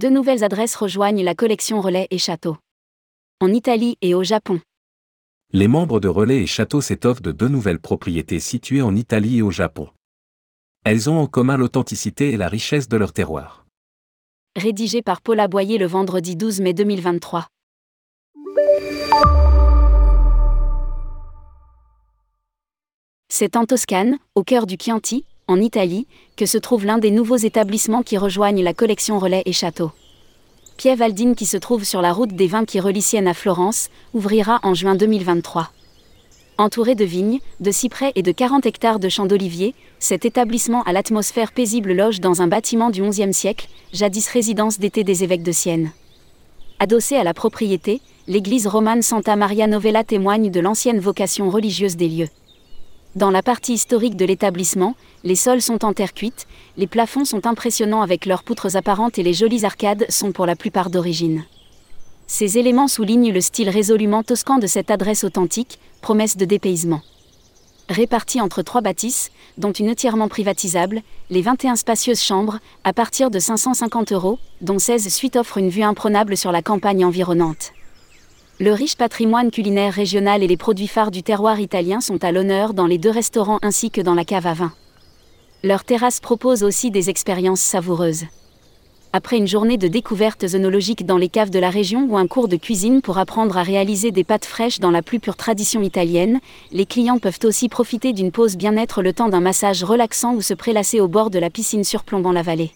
Deux nouvelles adresses rejoignent la collection Relais et Château. En Italie et au Japon. Les membres de Relais et Château s'étoffent de deux nouvelles propriétés situées en Italie et au Japon. Elles ont en commun l'authenticité et la richesse de leur terroir. Rédigé par Paula Boyer le vendredi 12 mai 2023. C'est en Toscane, au cœur du Chianti, en Italie, que se trouve l'un des nouveaux établissements qui rejoignent la collection Relais et Château. Pievaldine, qui se trouve sur la route des vins qui relie Sienne à Florence, ouvrira en juin 2023. Entouré de vignes, de cyprès et de 40 hectares de champs d'oliviers, cet établissement à l'atmosphère paisible loge dans un bâtiment du XIe siècle, jadis résidence d'été des évêques de Sienne. Adossée à la propriété, l'église romane Santa Maria Novella témoigne de l'ancienne vocation religieuse des lieux. Dans la partie historique de l'établissement, les sols sont en terre cuite, les plafonds sont impressionnants avec leurs poutres apparentes et les jolies arcades sont pour la plupart d'origine. Ces éléments soulignent le style résolument toscan de cette adresse authentique, promesse de dépaysement. Répartis entre trois bâtisses, dont une entièrement privatisable, les 21 spacieuses chambres, à partir de 550 euros, dont 16 suites offrent une vue imprenable sur la campagne environnante. Le riche patrimoine culinaire régional et les produits phares du terroir italien sont à l'honneur dans les deux restaurants ainsi que dans la cave à vin. Leur terrasse propose aussi des expériences savoureuses. Après une journée de découvertes œnologiques dans les caves de la région ou un cours de cuisine pour apprendre à réaliser des pâtes fraîches dans la plus pure tradition italienne, les clients peuvent aussi profiter d'une pause bien-être le temps d'un massage relaxant ou se prélasser au bord de la piscine surplombant la vallée.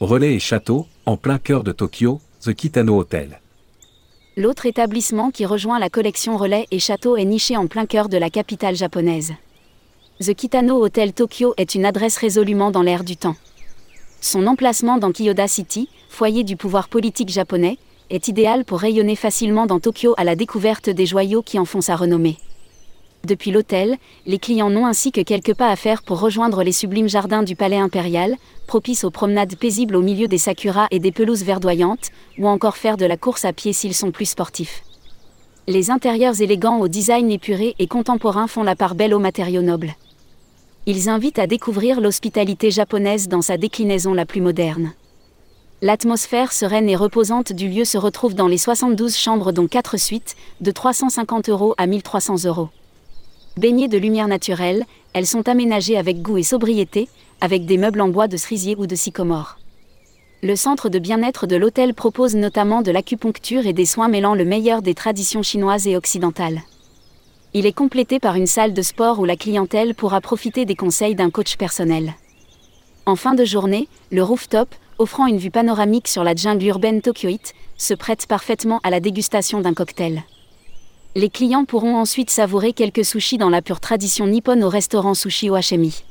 Relais et château, en plein cœur de Tokyo, The Kitano Hotel. L'autre établissement qui rejoint la collection Relais et Château est niché en plein cœur de la capitale japonaise. The Kitano Hotel Tokyo est une adresse résolument dans l'air du temps. Son emplacement dans Kiyoda City, foyer du pouvoir politique japonais, est idéal pour rayonner facilement dans Tokyo à la découverte des joyaux qui en font sa renommée. Depuis l'hôtel, les clients n'ont ainsi que quelques pas à faire pour rejoindre les sublimes jardins du palais impérial, propices aux promenades paisibles au milieu des sakuras et des pelouses verdoyantes, ou encore faire de la course à pied s'ils sont plus sportifs. Les intérieurs élégants au design épuré et contemporain font la part belle aux matériaux nobles. Ils invitent à découvrir l'hospitalité japonaise dans sa déclinaison la plus moderne. L'atmosphère sereine et reposante du lieu se retrouve dans les 72 chambres dont 4 suites, de 350 euros à 1300 euros. Baignées de lumière naturelle, elles sont aménagées avec goût et sobriété, avec des meubles en bois de cerisier ou de sycomore. Le centre de bien-être de l'hôtel propose notamment de l'acupuncture et des soins mêlant le meilleur des traditions chinoises et occidentales. Il est complété par une salle de sport où la clientèle pourra profiter des conseils d'un coach personnel. En fin de journée, le rooftop, offrant une vue panoramique sur la jungle urbaine tokyoïte, se prête parfaitement à la dégustation d'un cocktail les clients pourront ensuite savourer quelques sushis dans la pure tradition nippone au restaurant Sushi Oashemi.